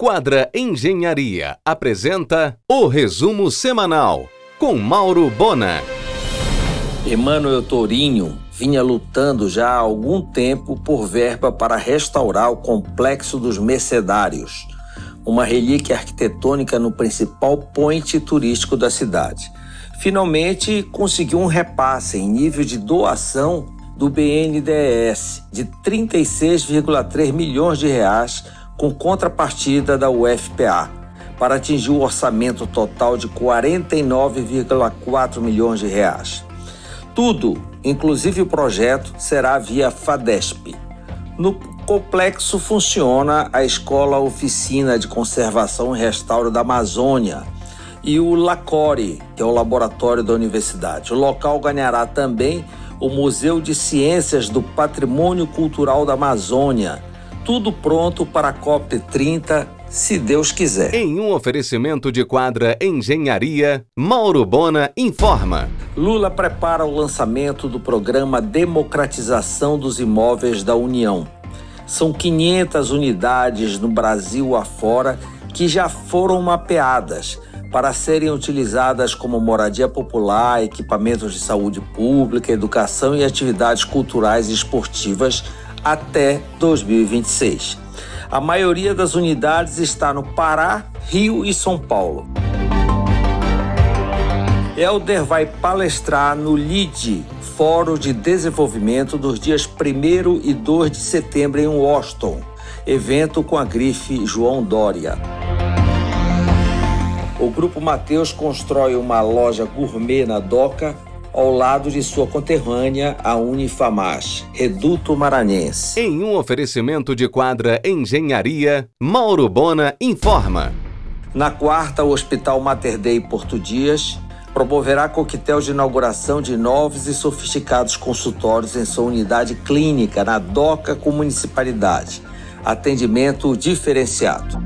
Quadra Engenharia apresenta o resumo semanal com Mauro Bona. Emanuel Torinho vinha lutando já há algum tempo por verba para restaurar o complexo dos Mercedários, uma relíquia arquitetônica no principal point turístico da cidade. Finalmente conseguiu um repasse em nível de doação do BNDES de 36,3 milhões de reais com contrapartida da UFPA, para atingir o orçamento total de 49,4 milhões de reais. Tudo, inclusive o projeto, será via FADESP. No complexo funciona a Escola Oficina de Conservação e Restauro da Amazônia e o LACORE, que é o laboratório da universidade. O local ganhará também o Museu de Ciências do Patrimônio Cultural da Amazônia, tudo pronto para a COP30, se Deus quiser. Em um oferecimento de quadra Engenharia, Mauro Bona informa. Lula prepara o lançamento do programa Democratização dos Imóveis da União. São 500 unidades no Brasil afora que já foram mapeadas para serem utilizadas como moradia popular, equipamentos de saúde pública, educação e atividades culturais e esportivas até 2026. A maioria das unidades está no Pará, Rio e São Paulo. Elder vai palestrar no LIDE, Fórum de Desenvolvimento, dos dias 1 e 2 de setembro em Washington, evento com a grife João Dória. O Grupo Mateus constrói uma loja gourmet na Doca ao lado de sua conterrânea, a Unifamaz, Reduto Maranhense. Em um oferecimento de quadra Engenharia, Mauro Bona informa. Na quarta, o Hospital Mater Dei Porto Dias promoverá coquetel de inauguração de novos e sofisticados consultórios em sua unidade clínica na DOCA com municipalidade. Atendimento diferenciado.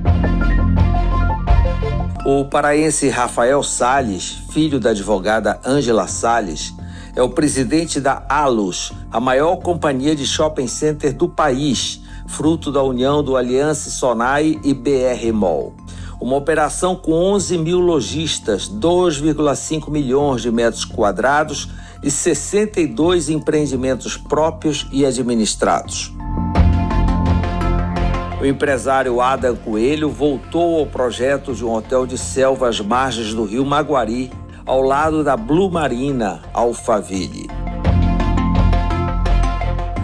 O paraense Rafael Sales, filho da advogada Ângela Sales, é o presidente da Alus, a maior companhia de shopping center do país, fruto da união do Aliança Sonai e BR Mall. Uma operação com 11 mil lojistas, 2,5 milhões de metros quadrados e 62 empreendimentos próprios e administrados. O empresário Adam Coelho voltou ao projeto de um hotel de selva às margens do rio Maguari, ao lado da Blue Marina, Alphaville.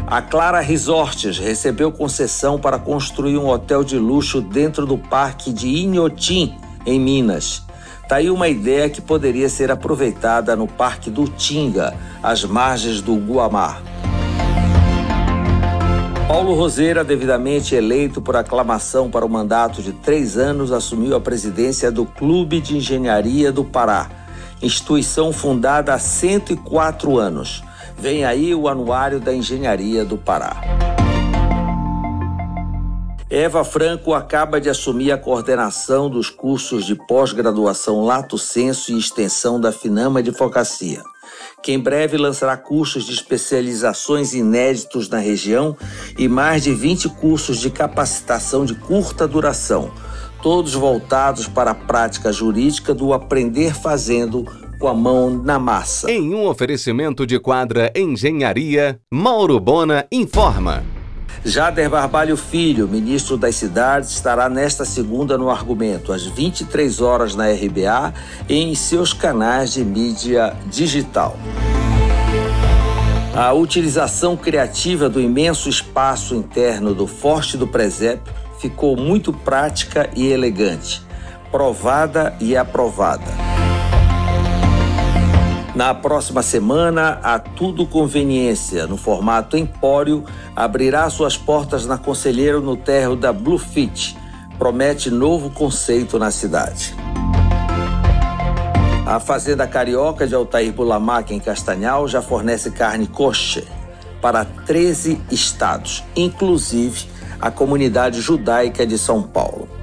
A Clara Resorts recebeu concessão para construir um hotel de luxo dentro do parque de Inhotim, em Minas. Tá aí uma ideia que poderia ser aproveitada no Parque do Tinga, às margens do Guamar. Paulo Roseira, devidamente eleito por aclamação para o mandato de três anos, assumiu a presidência do Clube de Engenharia do Pará, instituição fundada há 104 anos. Vem aí o Anuário da Engenharia do Pará. Eva Franco acaba de assumir a coordenação dos cursos de pós-graduação Lato Senso e Extensão da Finama Advocacia que em breve lançará cursos de especializações inéditos na região e mais de 20 cursos de capacitação de curta duração, todos voltados para a prática jurídica do aprender fazendo com a mão na massa. Em um oferecimento de quadra Engenharia, Mauro Bona informa. Jader Barbalho Filho, ministro das Cidades, estará nesta segunda no argumento, às 23 horas na RBA e em seus canais de mídia digital. A utilização criativa do imenso espaço interno do Forte do Presépio ficou muito prática e elegante, provada e aprovada. Na próxima semana, a Tudo Conveniência, no formato Empório, abrirá suas portas na Conselheiro no térreo da Bluefit. Promete novo conceito na cidade. A Fazenda Carioca de Altair Bulamac, em Castanhal, já fornece carne kosher para 13 estados, inclusive a comunidade judaica de São Paulo.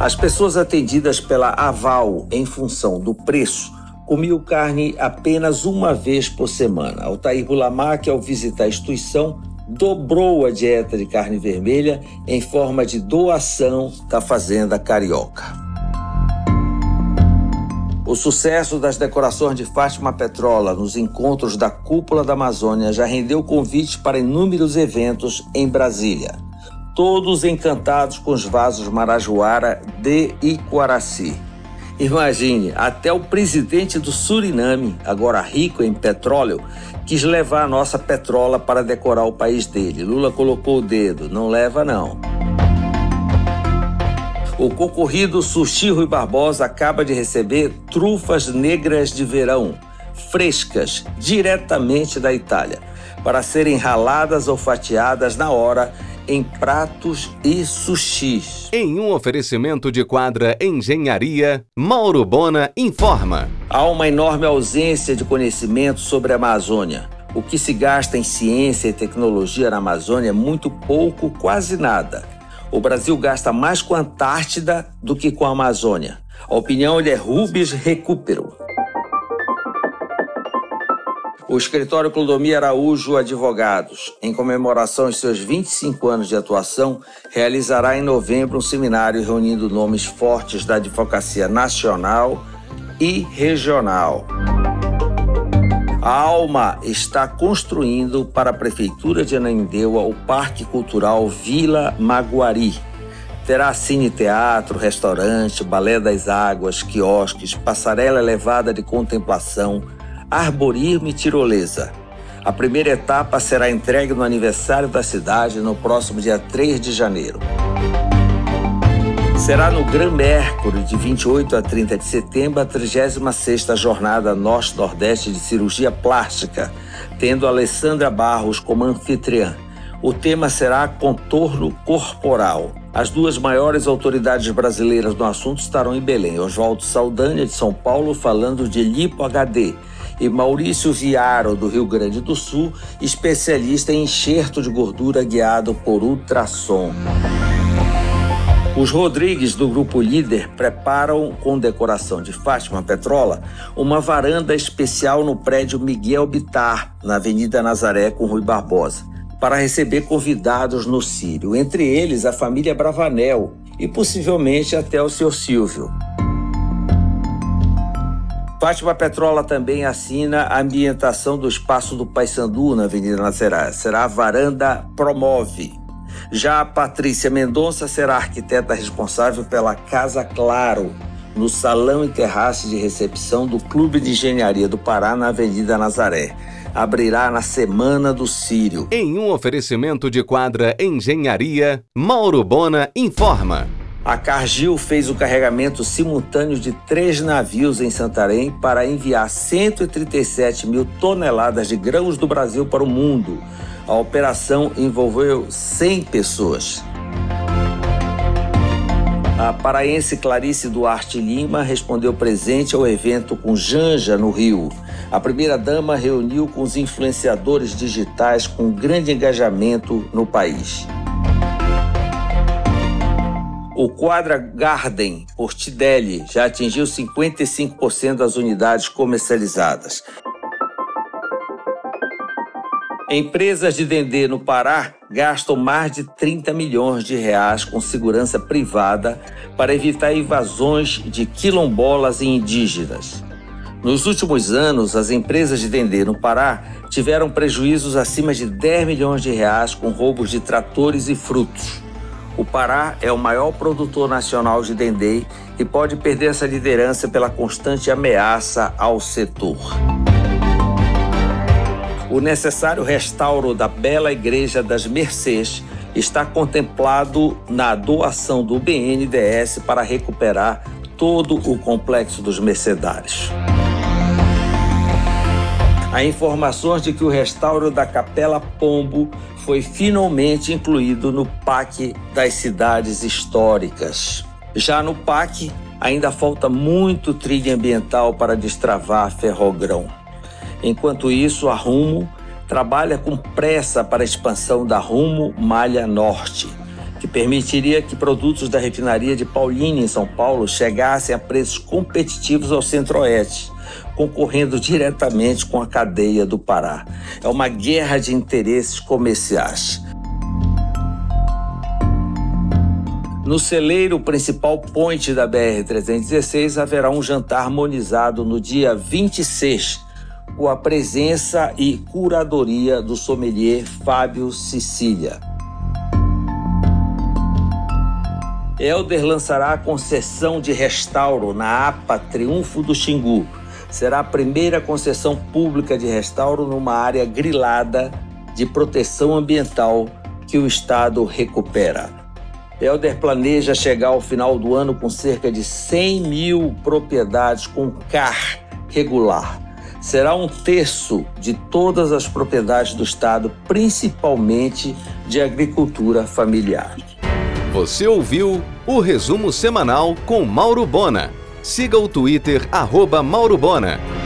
As pessoas atendidas pela Aval em função do preço comiam carne apenas uma vez por semana. Altair Bulamac, ao visitar a instituição, dobrou a dieta de carne vermelha em forma de doação da Fazenda Carioca. O sucesso das decorações de Fátima Petrola nos encontros da Cúpula da Amazônia já rendeu convites para inúmeros eventos em Brasília. Todos encantados com os vasos Marajoara de Iquaraci. Imagine, até o presidente do Suriname, agora rico em petróleo, quis levar a nossa petrola para decorar o país dele. Lula colocou o dedo, não leva não. O concorrido Sushi Rui Barbosa acaba de receber trufas negras de verão, frescas, diretamente da Itália, para serem raladas ou fatiadas na hora em pratos e sushis. Em um oferecimento de quadra Engenharia, Mauro Bona informa. Há uma enorme ausência de conhecimento sobre a Amazônia. O que se gasta em ciência e tecnologia na Amazônia é muito pouco, quase nada. O Brasil gasta mais com a Antártida do que com a Amazônia. A opinião é Rubens Recupero. O escritório Clodomir Araújo Advogados, em comemoração aos seus 25 anos de atuação, realizará em novembro um seminário reunindo nomes fortes da advocacia nacional e regional. A Alma está construindo para a Prefeitura de Ananindeua o Parque Cultural Vila Maguari. Terá cine teatro, restaurante, balé das águas, quiosques, passarela elevada de contemplação, arborismo e tirolesa. A primeira etapa será entregue no aniversário da cidade no próximo dia 3 de janeiro. Será no Gran Mercury, de 28 a 30 de setembro, a 36ª Jornada Norte-Nordeste de Cirurgia Plástica, tendo Alessandra Barros como anfitriã. O tema será contorno corporal. As duas maiores autoridades brasileiras no assunto estarão em Belém. Oswaldo Saldanha, de São Paulo, falando de lipo HD, e Maurício Viaro, do Rio Grande do Sul, especialista em enxerto de gordura guiado por ultrassom. Os Rodrigues, do Grupo Líder, preparam, com decoração de Fátima Petrola, uma varanda especial no prédio Miguel Bitar, na Avenida Nazaré, com Rui Barbosa, para receber convidados no Sírio, entre eles a família Bravanel e possivelmente até o Sr. Silvio. Fátima Petrola também assina a ambientação do espaço do Paysandu na Avenida Nazaré. Será a varanda Promove, já a Patrícia Mendonça será a arquiteta responsável pela Casa Claro, no salão e terraço de recepção do Clube de Engenharia do Pará, na Avenida Nazaré. Abrirá na Semana do Sírio. Em um oferecimento de quadra Engenharia, Mauro Bona informa. A Cargill fez o carregamento simultâneo de três navios em Santarém para enviar 137 mil toneladas de grãos do Brasil para o mundo a operação envolveu 100 pessoas. A paraense Clarice Duarte Lima respondeu presente ao evento com Janja, no Rio. A primeira-dama reuniu com os influenciadores digitais com grande engajamento no país. O Quadra Garden por Tidelli já atingiu 55% das unidades comercializadas. Empresas de Dendê no Pará gastam mais de 30 milhões de reais com segurança privada para evitar invasões de quilombolas e indígenas. Nos últimos anos, as empresas de Dendê no Pará tiveram prejuízos acima de 10 milhões de reais com roubos de tratores e frutos. O Pará é o maior produtor nacional de dendê e pode perder essa liderança pela constante ameaça ao setor. O necessário restauro da bela Igreja das Mercês está contemplado na doação do BNDES para recuperar todo o complexo dos mercedários. Há informações de que o restauro da Capela Pombo foi finalmente incluído no PAC das cidades históricas. Já no PAC, ainda falta muito trilha ambiental para destravar Ferrogrão. Enquanto isso, a Rumo trabalha com pressa para a expansão da Rumo Malha Norte, que permitiria que produtos da refinaria de Paulínia, em São Paulo, chegassem a preços competitivos ao Centro-Oeste, concorrendo diretamente com a cadeia do Pará. É uma guerra de interesses comerciais. No celeiro principal ponte da BR-316 haverá um jantar harmonizado no dia 26, com a presença e curadoria do sommelier Fábio Sicília. Elder lançará a concessão de restauro na APA Triunfo do Xingu. Será a primeira concessão pública de restauro numa área grilada de proteção ambiental que o Estado recupera. Helder planeja chegar ao final do ano com cerca de 100 mil propriedades com CAR regular. Será um terço de todas as propriedades do Estado, principalmente de agricultura familiar. Você ouviu o resumo semanal com Mauro Bona. Siga o Twitter, arroba Mauro Bona.